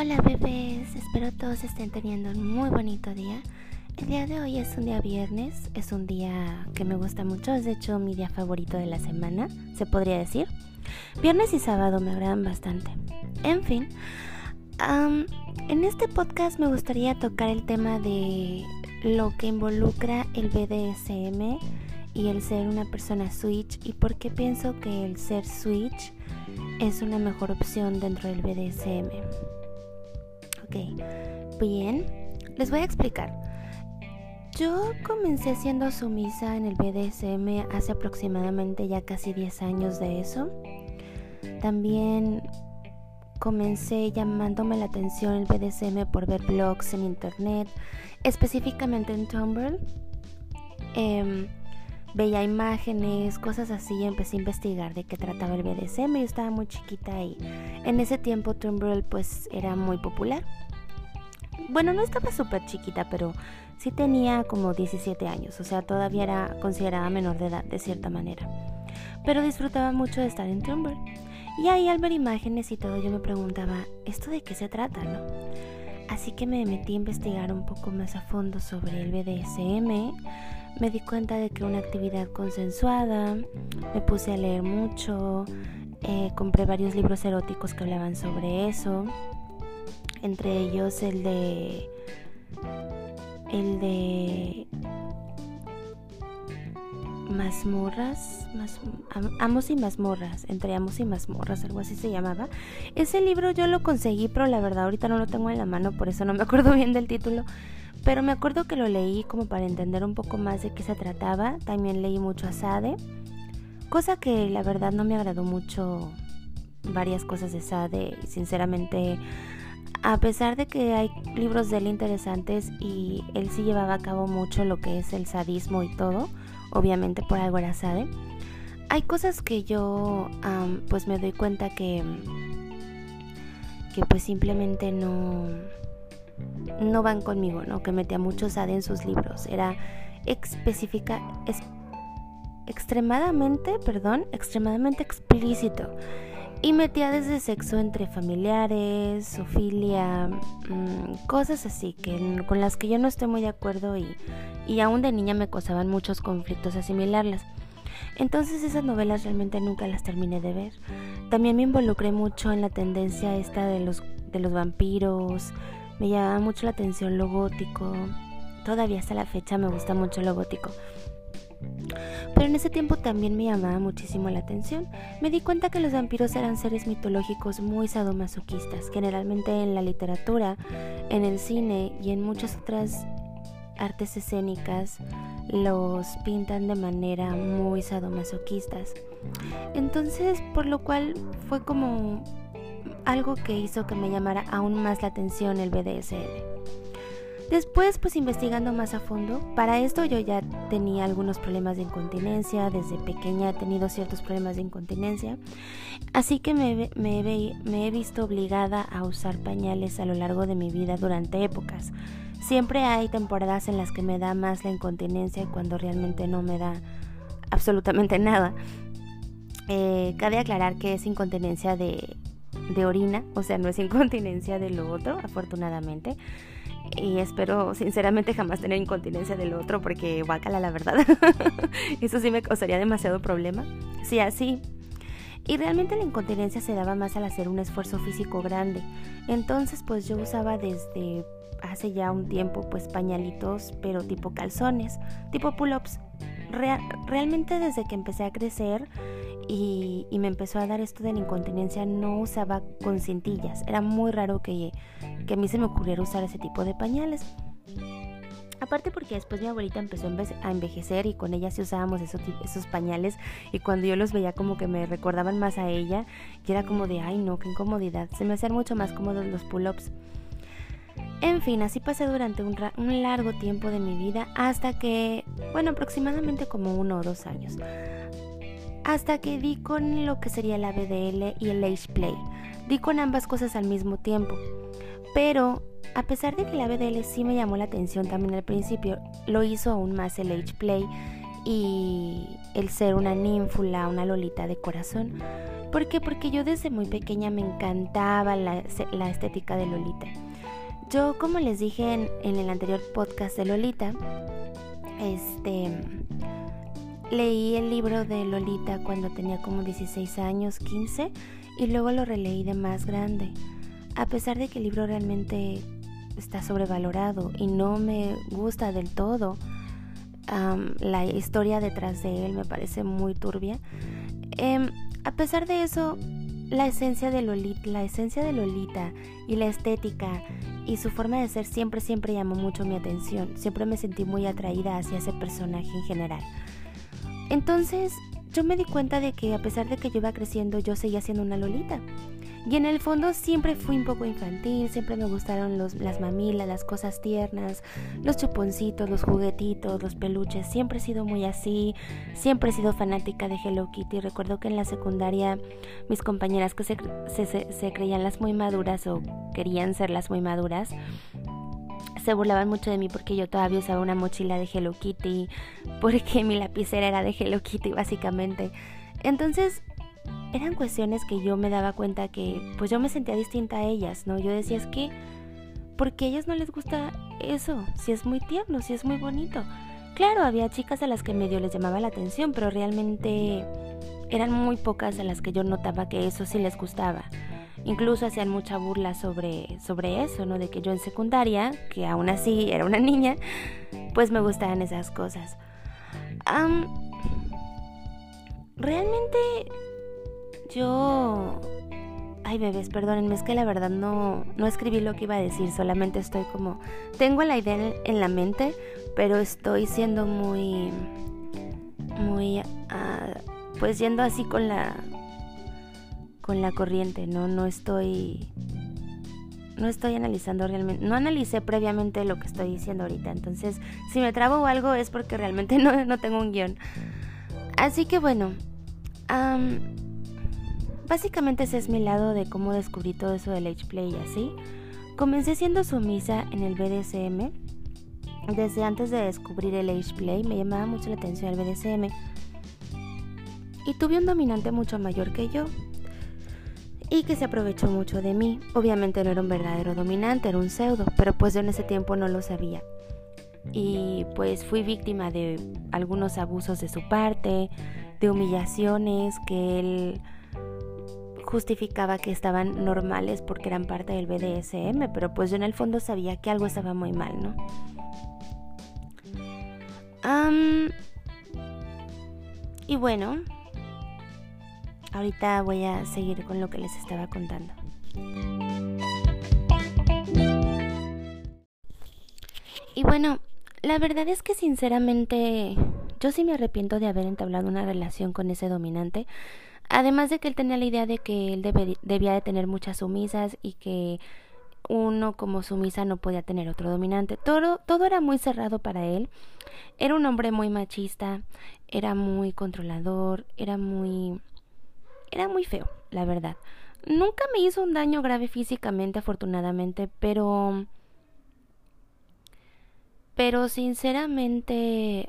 Hola bebés, espero todos estén teniendo un muy bonito día. El día de hoy es un día viernes, es un día que me gusta mucho, es de hecho mi día favorito de la semana, se podría decir. Viernes y sábado me agradan bastante. En fin, en este podcast me gustaría tocar el tema de lo que involucra el BDSM y el ser una persona switch y por qué pienso que el ser switch es una mejor opción dentro del BDSM. Ok, bien, les voy a explicar. Yo comencé siendo sumisa en el BDSM hace aproximadamente ya casi 10 años de eso. También comencé llamándome la atención el BDSM por ver blogs en internet, específicamente en Tumblr. Em, veía imágenes, cosas así, y empecé a investigar de qué trataba el BDSM. Yo estaba muy chiquita y en ese tiempo Tumblr pues era muy popular. Bueno, no estaba súper chiquita, pero sí tenía como 17 años, o sea, todavía era considerada menor de edad de cierta manera. Pero disfrutaba mucho de estar en Tumblr. Y ahí al ver imágenes y todo yo me preguntaba, ¿esto de qué se trata, no? Así que me metí a investigar un poco más a fondo sobre el BDSM. Me di cuenta de que una actividad consensuada, me puse a leer mucho, eh, compré varios libros eróticos que hablaban sobre eso entre ellos el de el de mazmorras, amos y mazmorras, entre amos y mazmorras, algo así se llamaba. Ese libro yo lo conseguí, pero la verdad ahorita no lo tengo en la mano, por eso no me acuerdo bien del título. Pero me acuerdo que lo leí como para entender un poco más de qué se trataba. También leí mucho a Sade, cosa que la verdad no me agradó mucho varias cosas de Sade. Sinceramente, a pesar de que hay libros de él interesantes y él sí llevaba a cabo mucho lo que es el sadismo y todo, obviamente por algo era sade, hay cosas que yo pues me doy cuenta que que pues simplemente no no van conmigo, ¿no? Que metía mucho sade en sus libros, era específica es, extremadamente, perdón, extremadamente explícito y metía desde sexo entre familiares, sofilia, mm, cosas así que con las que yo no estoy muy de acuerdo y, y aún de niña me causaban muchos conflictos asimilarlas. Entonces esas novelas realmente nunca las terminé de ver. También me involucré mucho en la tendencia esta de los, de los vampiros, me llamaba mucho la atención lo gótico, todavía hasta la fecha me gusta mucho lo gótico. Pero en ese tiempo también me llamaba muchísimo la atención. Me di cuenta que los vampiros eran seres mitológicos muy sadomasoquistas. Generalmente en la literatura, en el cine y en muchas otras artes escénicas los pintan de manera muy sadomasoquistas. Entonces, por lo cual fue como algo que hizo que me llamara aún más la atención el BDSM. Después, pues investigando más a fondo, para esto yo ya tenía algunos problemas de incontinencia, desde pequeña he tenido ciertos problemas de incontinencia, así que me, he visto obligada a usar pañales a lo largo de mi vida durante épocas. Siempre hay temporadas en las que me da más la incontinencia cuando realmente no me da absolutamente nada. Eh, cabe aclarar que es incontinencia de, de orina, o sea, no es incontinencia de lo otro, afortunadamente y espero sinceramente jamás tener incontinencia del otro porque guácala la verdad. Eso sí me causaría demasiado problema. Sí, así. Y realmente la incontinencia se daba más al hacer un esfuerzo físico grande. Entonces pues yo usaba desde hace ya un tiempo pues pañalitos pero tipo calzones, tipo pull-ups. Realmente desde que empecé a crecer y, me empezó a dar esto de la incontinencia, no usaba con cintillas. Era muy raro que, que a mí se me ocurriera usar ese tipo de pañales. Aparte porque después mi abuelita empezó a envejecer y con ella sí usábamos esos, esos pañales y cuando yo los veía como que me recordaban más a ella y era como de, ay no, qué incomodidad. Se me hacían mucho más cómodos los pull-ups. En fin, así pasé durante un, un largo tiempo de mi vida hasta que, bueno, aproximadamente como uno o dos años hasta que di con lo que sería la BDL y el Age Play. Di con ambas cosas al mismo tiempo. Pero a pesar de que la BDL sí me llamó la atención también al principio, lo hizo aún más el Age Play y el ser una ninfula, una lolita de corazón. ¿Por qué? Porque yo desde muy pequeña me encantaba la, la estética de Lolita. Yo, como les dije en, el anterior podcast de Lolita, este leí el libro de Lolita cuando tenía como 16 años, 15, y luego lo releí de más grande. A pesar de que el libro realmente está sobrevalorado y no me gusta del todo, la historia detrás de él me parece muy turbia. Em, a pesar de eso, la esencia de Lolita, la esencia de Lolita y la estética y su forma de ser siempre siempre llamó mucho mi atención. Siempre me sentí muy atraída hacia ese personaje en general. Entonces, yo me di cuenta de que a pesar de que yo iba creciendo, yo seguía siendo una Lolita. Y en el fondo siempre fui un poco infantil, siempre me gustaron las mamilas, las cosas tiernas, los chuponcitos, los juguetitos, los peluches. Siempre he sido muy así, siempre he sido fanática de Hello Kitty. Recuerdo que en la secundaria mis compañeras que se, se creían las muy maduras o querían ser las muy maduras, se burlaban mucho de mí porque yo todavía usaba una mochila de Hello Kitty, porque mi lapicera era de Hello Kitty básicamente. Entonces eran cuestiones que yo me daba cuenta que pues yo me sentía distinta a ellas, ¿no? Yo decía, es que, porque a ellas no les gusta eso? Si es muy tierno, si es muy bonito. Claro, había chicas a las que medio les llamaba la atención, pero realmente eran muy pocas a las que yo notaba que eso sí les gustaba. Incluso hacían mucha burla sobre, sobre eso, ¿no? De que yo en secundaria, que aún así era una niña, pues me gustaban esas cosas. realmente yo... Ay, bebés, perdónenme, es que la verdad no, no escribí lo que iba a decir, solamente estoy como... Tengo la idea en, la mente, pero estoy siendo muy... Muy... Ah, pues yendo así con la... Con la corriente, ¿no? No estoy... No estoy analizando realmente... No analicé previamente lo que estoy diciendo ahorita, entonces si me trabo o algo es porque realmente no, no tengo un guion. Así que bueno... Básicamente ese es mi lado de cómo descubrí todo eso del H-Play y así. Comencé siendo sumisa en el BDSM. Desde antes de descubrir el H-Play me llamaba mucho la atención el BDSM. Y tuve un dominante mucho mayor que yo. Y que se aprovechó mucho de mí. Obviamente no era un verdadero dominante, era un pseudo, pero pues yo en ese tiempo no lo sabía. Y pues fui víctima de algunos abusos de su parte, de humillaciones que él justificaba que estaban normales porque eran parte del BDSM, pero pues yo en el fondo sabía que algo estaba muy mal, ¿no? y bueno, ahorita voy a seguir con lo que les estaba contando. Y bueno, la verdad es que sinceramente yo sí me arrepiento de haber entablado una relación con ese dominante Además de que él tenía la idea de que él debía de tener muchas sumisas y que uno como sumisa no podía tener otro dominante. Todo, todo era muy cerrado para él. Era un hombre muy machista, era muy controlador, era muy... era muy feo, la verdad. Nunca me hizo un daño grave físicamente, afortunadamente, pero... Pero sinceramente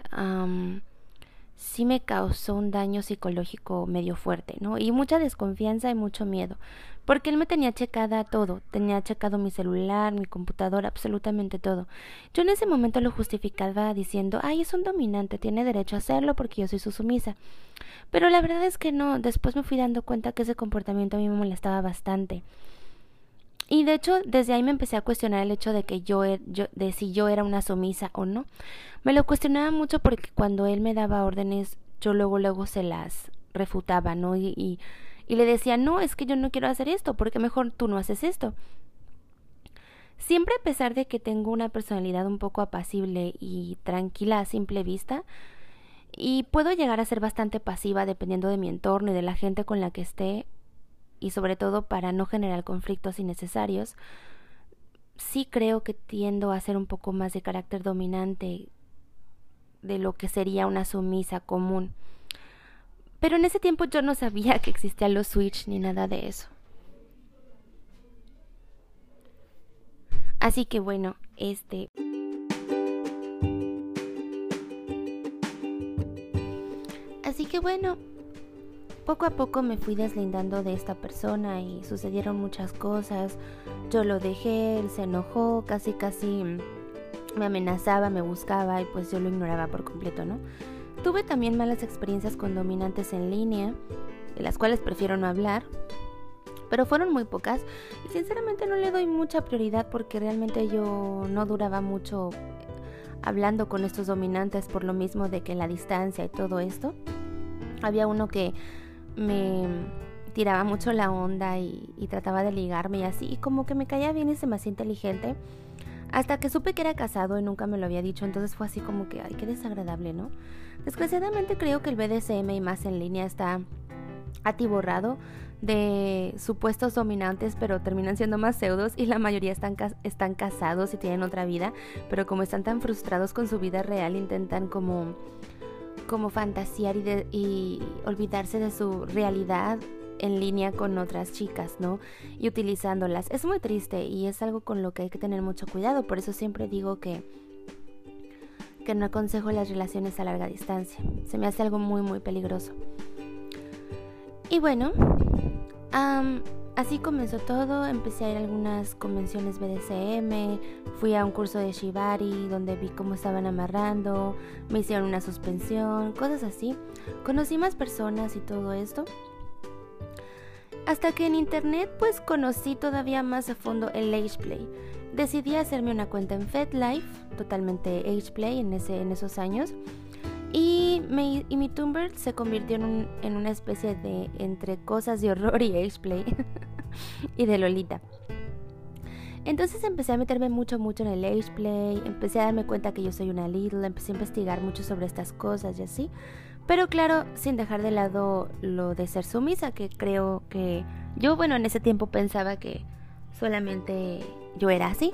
sí me causó un daño psicológico medio fuerte, ¿no? Y mucha desconfianza y mucho miedo, porque él me tenía checada todo, tenía checado mi celular, mi computadora, absolutamente todo. Yo en ese momento lo justificaba diciendo, ay, es un dominante, tiene derecho a hacerlo porque yo soy su sumisa. Pero la verdad es que no, después me fui dando cuenta que ese comportamiento a mí me molestaba bastante. Y de hecho, desde ahí me empecé a cuestionar el hecho de que yo, er, yo, de si yo era una sumisa o no. Me lo cuestionaba mucho porque cuando él me daba órdenes, yo luego, luego se las refutaba, ¿no? Y, y, y le decía, no, es que yo no quiero hacer esto, porque mejor tú no haces esto. Siempre a pesar de que tengo una personalidad un poco apacible y tranquila a simple vista, y puedo llegar a ser bastante pasiva dependiendo de mi entorno y de la gente con la que esté, y sobre todo para no generar conflictos innecesarios, sí creo que tiendo a ser un poco más de carácter dominante de lo que sería una sumisa común. Pero en ese tiempo yo no sabía que existían los switch ni nada de eso. Así que bueno, este... Así que bueno, poco a poco me fui deslindando de esta persona y sucedieron muchas cosas. Yo lo dejé, él se enojó, casi casi me amenazaba, me buscaba y pues yo lo ignoraba por completo, ¿no? Tuve también malas experiencias con dominantes en línea, de las cuales prefiero no hablar, pero fueron muy pocas y sinceramente no le doy mucha prioridad porque realmente yo no duraba mucho hablando con estos dominantes por lo mismo de que la distancia y todo esto. Había uno que me tiraba mucho la onda y, trataba de ligarme y así, y como que me caía bien y se me hacía inteligente. Hasta que supe que era casado y nunca me lo había dicho, entonces fue así como que, ay, qué desagradable, ¿no? Desgraciadamente creo que el BDSM y más en línea está atiborrado de supuestos dominantes, pero terminan siendo más pseudos y la mayoría están casados y tienen otra vida, pero como están tan frustrados con su vida real, intentan como, como fantasear y, y olvidarse de su realidad en línea con otras chicas, ¿no? Y utilizándolas. Es muy triste y es algo con lo que hay que tener mucho cuidado, por eso siempre digo que que no aconsejo las relaciones a larga distancia. Se me hace algo muy muy peligroso. Y bueno, así comenzó todo. Empecé a ir a algunas convenciones BDSM, fui a un curso de Shibari donde vi cómo estaban amarrando, me hicieron una suspensión, cosas así. Conocí más personas y todo esto. Hasta que en internet pues conocí todavía más a fondo el Ageplay. Decidí hacerme una cuenta en FedLife, totalmente Ageplay en, ese, en esos años. Y, y mi Tumblr se convirtió en, en, una especie de entre cosas de horror y Ageplay y de Lolita. Entonces empecé a meterme mucho, mucho en el Ageplay, empecé a darme cuenta que yo soy una Little, empecé a investigar mucho sobre estas cosas y así. Pero claro, sin dejar de lado lo de ser sumisa, que creo que yo, bueno, en ese tiempo pensaba que solamente yo era así.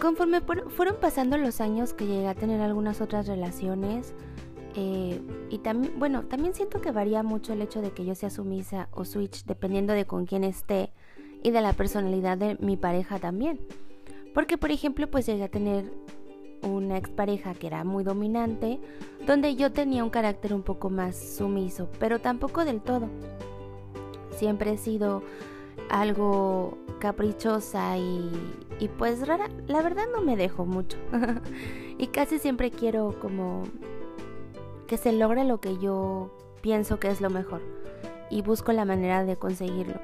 Conforme fueron pasando los años que llegué a tener algunas otras relaciones, eh, y también, bueno, también siento que varía mucho el hecho de que yo sea sumisa o switch, dependiendo de con quién esté y de la personalidad de mi pareja también. Porque, por ejemplo, pues llegué a tener una expareja que era muy dominante, donde yo tenía un carácter un poco más sumiso, pero tampoco del todo. Siempre he sido algo caprichosa y, y pues rara, la verdad no me dejo mucho. y casi siempre quiero como que se logre lo que yo pienso que es lo mejor y busco la manera de conseguirlo.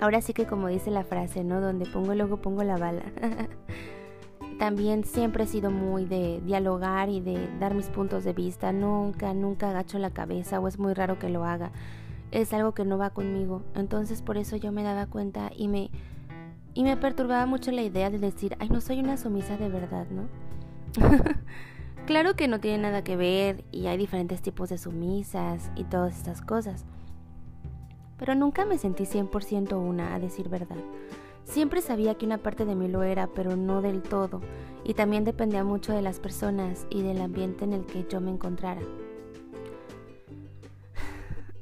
Ahora sí que como dice la frase, ¿no? Donde pongo el ojo pongo la bala. también siempre he sido muy de dialogar y de dar mis puntos de vista. Nunca, nunca agacho la cabeza o es muy raro que lo haga. Es algo que no va conmigo. Entonces por eso yo me daba cuenta y me, y me perturbaba mucho la idea de decir, ay, no soy una sumisa de verdad, ¿no? claro que no tiene nada que ver y hay diferentes tipos de sumisas y todas estas cosas. Pero nunca me sentí 100% una, a decir verdad. Siempre sabía que una parte de mí lo era, pero no del todo, y también dependía mucho de las personas y del ambiente en el que yo me encontrara.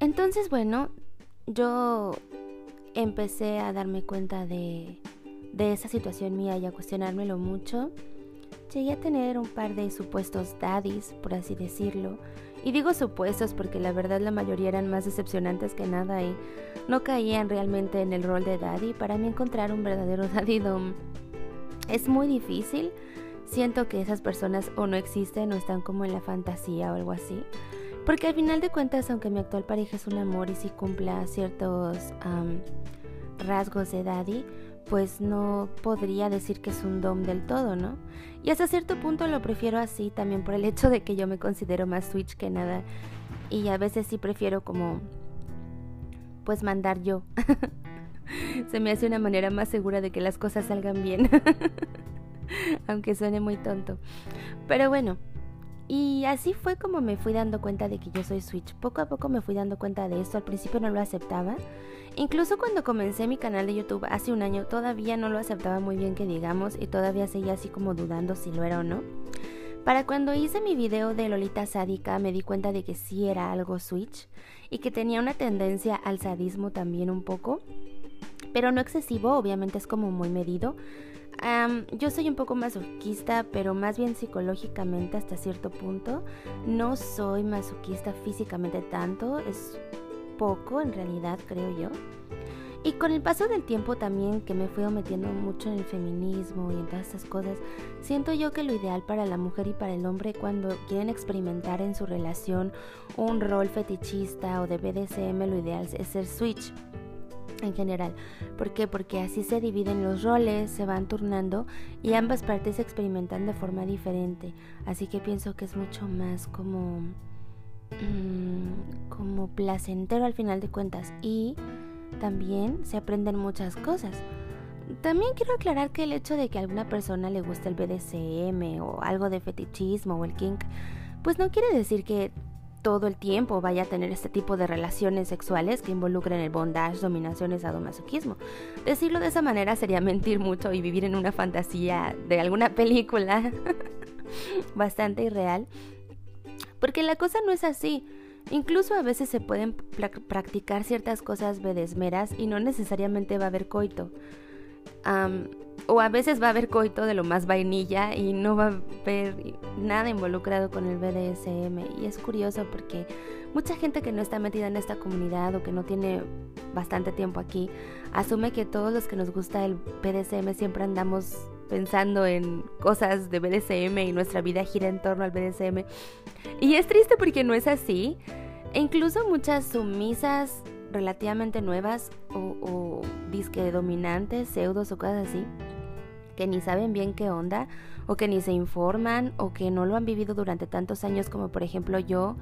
Entonces, bueno, yo empecé a darme cuenta de, esa situación mía y a cuestionármelo mucho. Llegué a tener un par de supuestos daddies, por así decirlo, y digo supuestos porque la verdad la mayoría eran más decepcionantes que nada y no caían realmente en el rol de daddy. Para mí encontrar un verdadero daddy dom es muy difícil. Siento que esas personas o no existen o están como en la fantasía o algo así. Porque al final de cuentas, aunque mi actual pareja es un amor y si cumpla ciertos rasgos de daddy, pues no podría decir que es un dom del todo, ¿no? Y hasta cierto punto lo prefiero así también por el hecho de que yo me considero más switch que nada. Y a veces sí prefiero como pues mandar yo. Se me hace una manera más segura de que las cosas salgan bien. Aunque suene muy tonto. Pero bueno, y así fue como me fui dando cuenta de que yo soy Switch. Poco a poco me fui dando cuenta de esto. Al principio no lo aceptaba. Incluso cuando comencé mi canal de YouTube hace un año, todavía no lo aceptaba muy bien que digamos y todavía seguía así como dudando si lo era o no. Para cuando hice mi video de Lolita sádica me di cuenta de que sí era algo Switch y que tenía una tendencia al sadismo también un poco, pero no excesivo, obviamente es como muy medido. Yo soy un poco masoquista, pero más bien psicológicamente hasta cierto punto. No soy masoquista físicamente tanto, es poco en realidad, creo yo. Y con el paso del tiempo también que me fui metiendo mucho en el feminismo y en todas estas cosas, siento yo que lo ideal para la mujer y para el hombre cuando quieren experimentar en su relación un rol fetichista o de BDSM, lo ideal es ser switch en general. ¿Por qué? Porque así se dividen los roles, se van turnando y ambas partes experimentan de forma diferente. Así que pienso que es mucho más como, mm, como placentero al final de cuentas. Y también se aprenden muchas cosas. También quiero aclarar que el hecho de que a alguna persona le guste el BDSM o algo de fetichismo o el kink, pues no quiere decir que todo el tiempo vaya a tener este tipo de relaciones sexuales que involucren el bondage, dominación y sadomasoquismo. Decirlo de esa manera sería mentir mucho y vivir en una fantasía de alguna película bastante irreal. Porque la cosa no es así. Incluso a veces se pueden practicar ciertas cosas bedesmeras y no necesariamente va a haber coito. O a veces va a haber coito de lo más vainilla y no va a haber nada involucrado con el BDSM. Y es curioso porque mucha gente que no está metida en esta comunidad o que no tiene bastante tiempo aquí, asume que todos los que nos gusta el BDSM siempre andamos pensando en cosas de BDSM y nuestra vida gira en torno al BDSM. Y es triste porque no es así. E incluso muchas sumisas relativamente nuevas o, o disque dominantes, pseudos o cosas así, que ni saben bien qué onda, o que ni se informan, o que no lo han vivido durante tantos años como por ejemplo yo,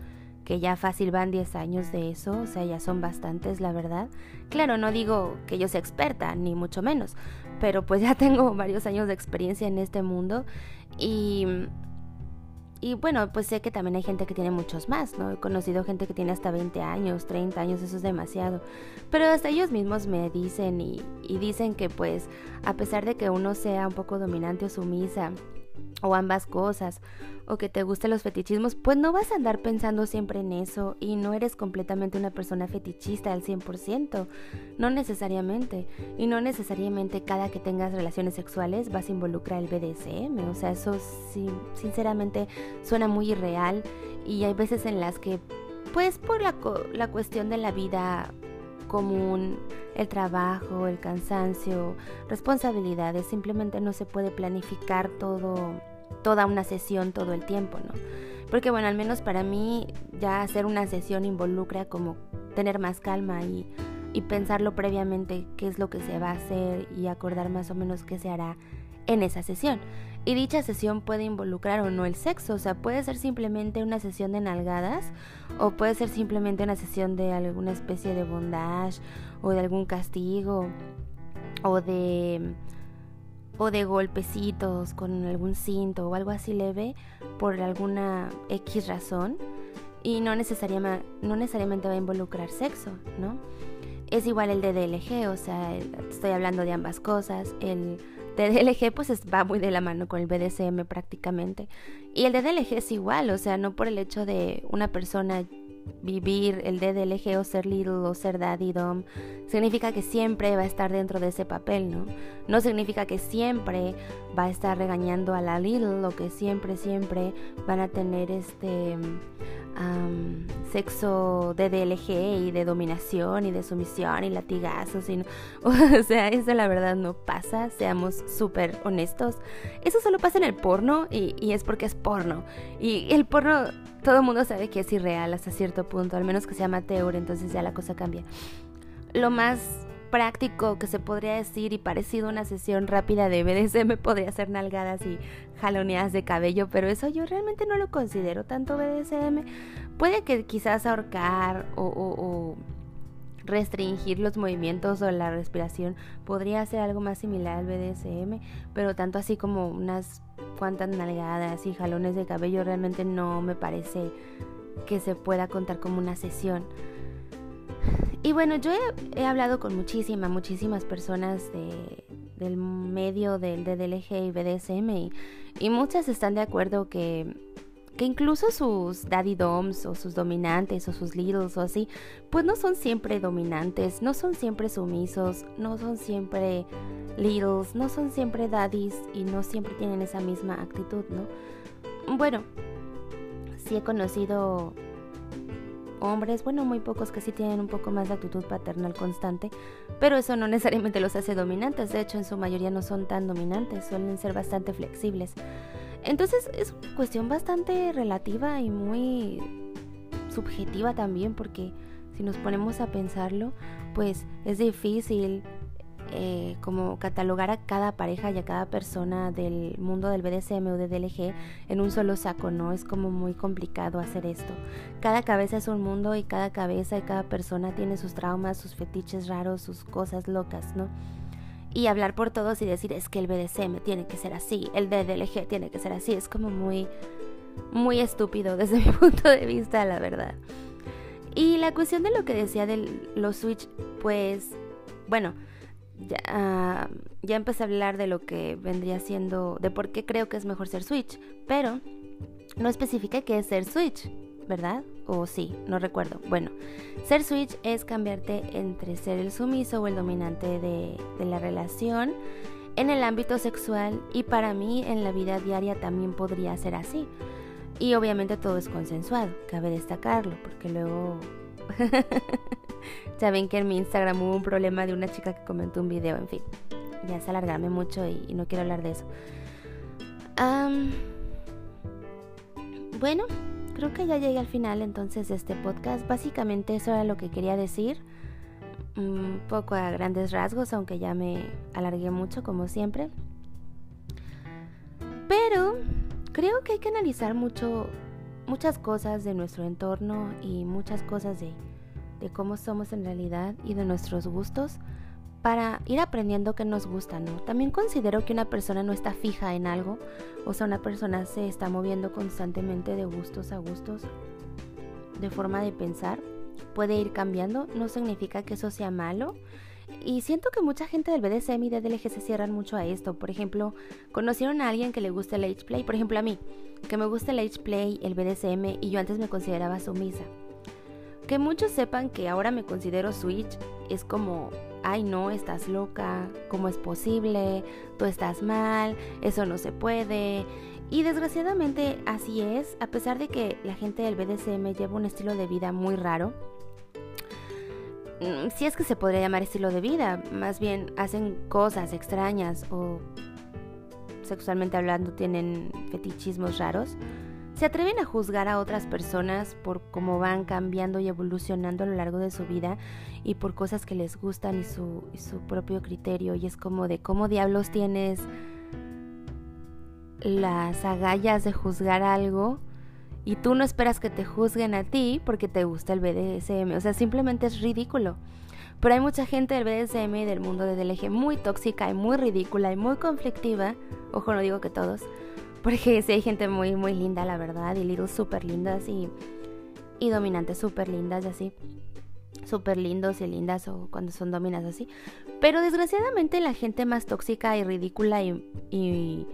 que ya fácil van 10 años de eso, o sea, ya son bastantes, la verdad. Claro, no digo que yo sea experta, ni mucho menos, pero pues ya tengo varios años de experiencia en este mundo y y bueno, pues sé que también hay gente que tiene muchos más, ¿no? He conocido gente que tiene hasta 20 años, 30 años, eso es demasiado. Pero hasta ellos mismos me dicen y, y dicen que pues a pesar de que uno sea un poco dominante o sumisa, o ambas cosas, o que te gusten los fetichismos, pues no vas a andar pensando siempre en eso y no eres completamente una persona fetichista al 100%, no necesariamente, y no necesariamente cada que tengas relaciones sexuales vas a involucrar el BDSM, o sea, eso sí, sinceramente suena muy irreal y hay veces en las que, pues por la, la cuestión de la vida común, el trabajo, el cansancio, responsabilidades, simplemente no se puede planificar todo, toda una sesión todo el tiempo, ¿no? Porque bueno, al menos para mí ya hacer una sesión involucra como tener más calma y, y pensarlo previamente qué es lo que se va a hacer y acordar más o menos qué se hará en esa sesión. Y dicha sesión puede involucrar o no el sexo, o sea, puede ser simplemente una sesión de nalgadas o puede ser simplemente una sesión de alguna especie de bondage o de algún castigo o de o de golpecitos con algún cinto o algo así leve por alguna X razón y no necesariamente, no necesariamente va a involucrar sexo, ¿no? Es igual el de DLG, o sea, estoy hablando de ambas cosas, el DDLG pues va muy de la mano con el BDSM prácticamente. Y el DDLG es igual, o sea, no por el hecho de una persona vivir el DDLG o ser little o ser daddy dom significa que siempre va a estar dentro de ese papel, ¿no? No significa que siempre va a estar regañando a la little o que siempre, siempre van a tener este sexo de DLG y de dominación y de sumisión y latigazos. Y o sea, eso la verdad no pasa, seamos súper honestos. Eso solo pasa en el porno y, y es porque es porno. Y el porno, todo el mundo sabe que es irreal hasta cierto punto, al menos que sea amateur, entonces ya la cosa cambia. Lo más práctico que se podría decir y parecido a una sesión rápida de BDSM podría ser nalgadas y jaloneadas de cabello, pero eso yo realmente no lo considero tanto BDSM. Puede que quizás ahorcar o, restringir los movimientos o la respiración podría ser algo más similar al BDSM, pero tanto así como unas cuantas nalgadas y jalones de cabello realmente no me parece que se pueda contar como una sesión. Y bueno, yo he, hablado con muchísimas, muchísimas personas de, del medio del DDLG y BDSM y, muchas están de acuerdo que, que incluso sus daddy doms o sus dominantes o sus littles o así, pues no son siempre dominantes, no son siempre sumisos, no son siempre littles, no son siempre daddies y no siempre tienen esa misma actitud, ¿no? Bueno, sí he conocido hombres, bueno, muy pocos que sí tienen un poco más de actitud paternal constante, pero eso no necesariamente los hace dominantes, de hecho en su mayoría no son tan dominantes, suelen ser bastante flexibles. Entonces es una cuestión bastante relativa y muy subjetiva también, porque si nos ponemos a pensarlo, pues es difícil eh, como catalogar a cada pareja y a cada persona del mundo del BDSM o de DLG en un solo saco, ¿no? Es como muy complicado hacer esto. Cada cabeza es un mundo y cada cabeza y cada persona tiene sus traumas, sus fetiches raros, sus cosas locas, ¿no? Y hablar por todos y decir es que el BDSM tiene que ser así, el DLG tiene que ser así, es como muy, muy estúpido desde mi punto de vista, la verdad. Y la cuestión de lo que decía de los Switch, pues, bueno, ya, ah, ya empecé a hablar de lo que vendría siendo, de por qué creo que es mejor ser Switch, pero no especifica qué es ser Switch, ¿verdad? O sí, no recuerdo. Bueno, ser Switch es cambiarte entre ser el sumiso o el dominante de, de la relación en el ámbito sexual y para mí en la vida diaria también podría ser así. Y obviamente todo es consensuado, cabe destacarlo, porque luego ya ven que en mi Instagram hubo un problema de una chica que comentó un video, en fin. Ya es alargarme mucho y, no quiero hablar de eso. bueno, creo que ya llegué al final entonces de este podcast. Básicamente eso era lo que quería decir. Un poco a grandes rasgos, aunque ya me alargué mucho como siempre. Pero creo que hay que analizar mucho muchas cosas de nuestro entorno y muchas cosas de de cómo somos en realidad y de nuestros gustos para ir aprendiendo qué nos gusta, ¿no? También considero que una persona no está fija en algo, o sea, una persona se está moviendo constantemente de gustos a gustos, de forma de pensar, puede ir cambiando, no significa que eso sea malo. Y siento que mucha gente del BDSM y del DLG se cierran mucho a esto. Por ejemplo, conocieron a alguien que le gusta el age play, por ejemplo a mí, que me gusta el age play, el BDSM, y yo antes me consideraba sumisa. Que muchos sepan que ahora me considero Switch es como, ay no, estás loca, ¿cómo es posible? Tú estás mal, eso no se puede. Y desgraciadamente así es, a pesar de que la gente del BDSM lleva un estilo de vida muy raro. Mm, si es que se podría llamar estilo de vida, más bien hacen cosas extrañas o sexualmente hablando tienen fetichismos raros se atreven a juzgar a otras personas por cómo van cambiando y evolucionando a lo largo de su vida y por cosas que les gustan y su, propio criterio. Y es como de cómo diablos tienes las agallas de juzgar algo y tú no esperas que te juzguen a ti porque te gusta el BDSM. O sea, simplemente es ridículo. Pero hay mucha gente del BDSM y del mundo del eje muy tóxica y muy ridícula y muy conflictiva. Ojo, no digo que todos porque sí hay gente muy, muy linda, la verdad, y littles súper lindas y, y dominantes súper lindas y así. Súper lindos y lindas o cuando son dominas así. Pero desgraciadamente la gente más tóxica y ridícula y, y,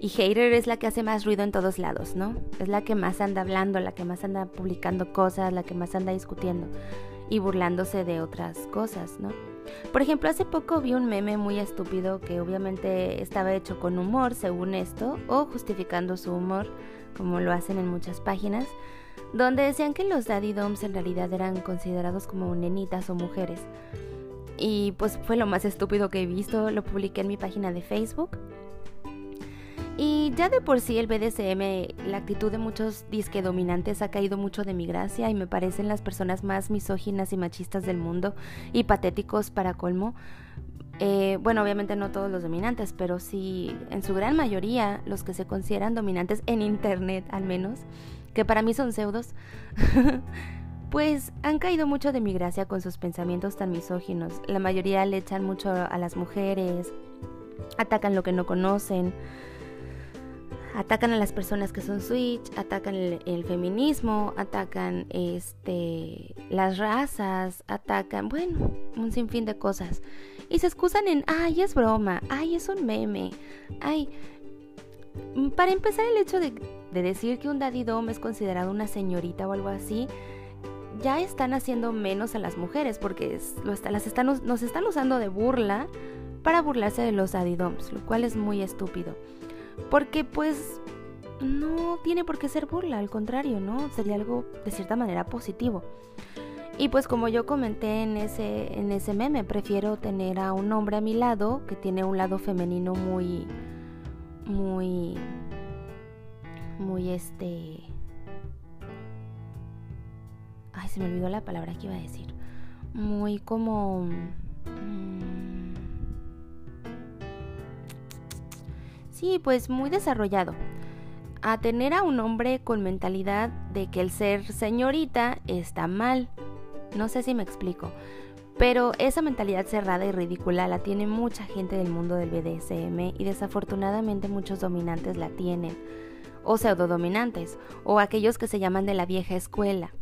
y hater es la que hace más ruido en todos lados, ¿no? Es la que más anda hablando, la que más anda publicando cosas, la que más anda discutiendo y burlándose de otras cosas, ¿no? Por ejemplo, hace poco vi un meme muy estúpido que obviamente estaba hecho con humor, según esto, o justificando su humor, como lo hacen en muchas páginas, donde decían que los daddy doms en realidad eran considerados como nenitas o mujeres. Y pues fue lo más estúpido que he visto, lo publiqué en mi página de Facebook. Y ya de por sí el BDSM, la actitud de muchos disque dominantes ha caído mucho de mi gracia y me parecen las personas más misóginas y machistas del mundo y patéticos para colmo. Eh, bueno, obviamente no todos los dominantes, pero sí en su gran mayoría los que se consideran dominantes en Internet al menos, que para mí son pseudos, pues han caído mucho de mi gracia con sus pensamientos tan misóginos. La mayoría le echan mucho a las mujeres, atacan lo que no conocen atacan a las personas que son switch, atacan el, feminismo, atacan este las razas, atacan, bueno, un sinfín de cosas. Y se excusan en, ay, es broma, ay, es un meme, ay. Para empezar, el hecho de, de decir que un daddy dom es considerado una señorita o algo así, ya están haciendo menos a las mujeres porque las están, nos están usando de burla para burlarse de los daddy doms, lo cual es muy estúpido. Porque pues no tiene por qué ser burla, al contrario, ¿no? Sería algo de cierta manera positivo. Y pues como yo comenté en ese, en ese meme, prefiero tener a un hombre a mi lado que tiene un lado femenino muy, muy, muy este... Ay, se me olvidó la palabra que iba a decir. Muy como... Mm, sí, pues muy desarrollado. A tener a un hombre con mentalidad de que el ser señorita está mal no sé si me explico. Pero esa mentalidad cerrada y ridícula la tiene mucha gente del mundo del BDSM y desafortunadamente muchos dominantes la tienen. O pseudodominantes, o aquellos que se llaman de la vieja escuela,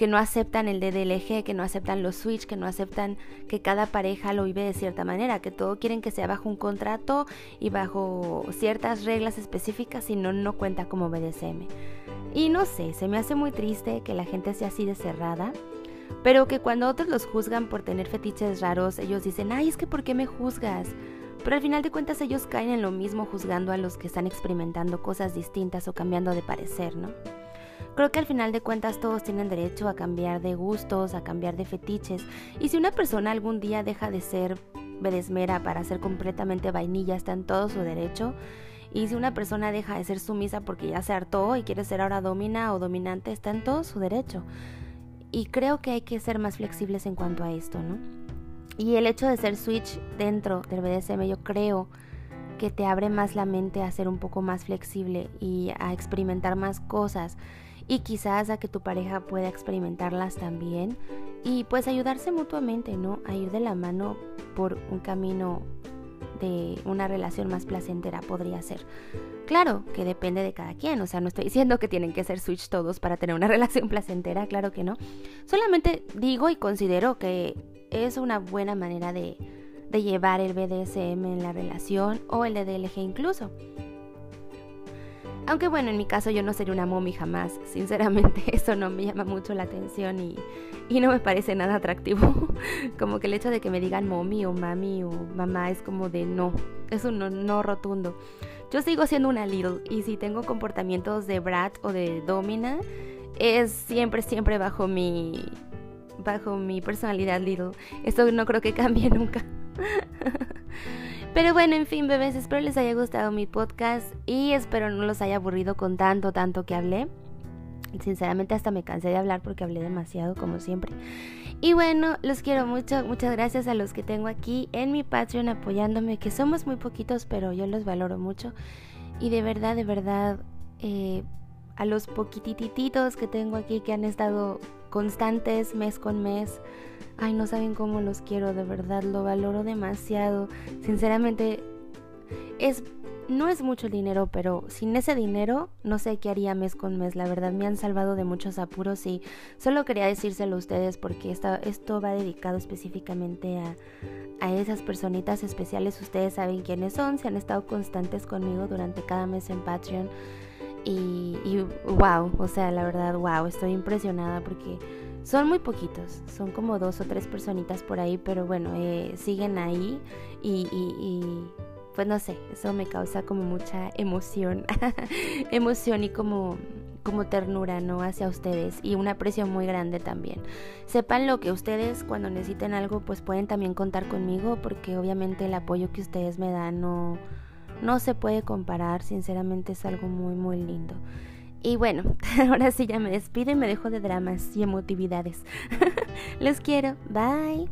que no aceptan el DDLG, que no aceptan los switch, que no aceptan que cada pareja lo vive de cierta manera, que todo quieren que sea bajo un contrato y bajo ciertas reglas específicas y no, no cuenta como BDSM. Y no sé, se me hace muy triste que la gente sea así de cerrada pero que cuando otros los juzgan por tener fetiches raros, ellos dicen, ay, es que ¿por qué me juzgas? Pero al final de cuentas ellos caen en lo mismo juzgando a los que están experimentando cosas distintas o cambiando de parecer, ¿no? Creo que al final de cuentas todos tienen derecho a cambiar de gustos, a cambiar de fetiches. Y si una persona algún día deja de ser bedesmera para ser completamente vainilla, está en todo su derecho. Y si una persona deja de ser sumisa porque ya se hartó y quiere ser ahora domina o dominante, está en todo su derecho. Y creo que hay que ser más flexibles en cuanto a esto, ¿no? Y el hecho de ser switch dentro del BDSM yo creo que te abre más la mente a ser un poco más flexible y a experimentar más cosas y quizás a que tu pareja pueda experimentarlas también y pues ayudarse mutuamente, ¿no? A ir de la mano por un camino de una relación más placentera podría ser. Claro que depende de cada quien, o sea, no estoy diciendo que tienen que ser switch todos para tener una relación placentera, claro que no. Solamente digo y considero que es una buena manera de, de llevar el BDSM en la relación o el de DLG incluso. Aunque bueno, en mi caso yo no sería una mommy jamás. Sinceramente, eso no me llama mucho la atención y, y no me parece nada atractivo. como que el hecho de que me digan mommy o mami o mamá es como de no. Es un no, no rotundo. Yo sigo siendo una little y si tengo comportamientos de brat o de domina, es siempre, siempre bajo mi, bajo mi personalidad little. Eso no creo que cambie nunca. Pero bueno, en fin, bebés, espero les haya gustado mi podcast y espero no los haya aburrido con tanto, tanto que hablé. Sinceramente hasta me cansé de hablar porque hablé demasiado como siempre. Y bueno, los quiero mucho. Muchas gracias a los que tengo aquí en mi Patreon apoyándome, que somos muy poquitos, pero yo los valoro mucho. Y de verdad, de verdad, eh, a los poquitititos que tengo aquí que han estado constantes mes con mes Ay, no saben cómo los quiero, de verdad, lo valoro demasiado. Sinceramente, es no es mucho dinero, pero sin ese dinero no sé qué haría mes con mes. La verdad me han salvado de muchos apuros y solo quería decírselo a ustedes porque esto va dedicado específicamente a, a esas personitas especiales. Ustedes saben quiénes son, se han estado constantes conmigo durante cada mes en Patreon. Y, y wow, o sea, la verdad, wow, estoy impresionada porque son muy poquitos, son como dos o tres personitas por ahí, pero bueno, eh, siguen ahí y, pues no sé, eso me causa como mucha emoción, emoción y como, como ternura, ¿no? Hacia ustedes y un aprecio muy grande también. Sepan lo que ustedes cuando necesiten algo pues pueden también contar conmigo porque obviamente el apoyo que ustedes me dan no, no se puede comparar, sinceramente es algo muy muy lindo. Y bueno, ahora sí ya me despido y me dejo de dramas y emotividades. Los quiero. Bye.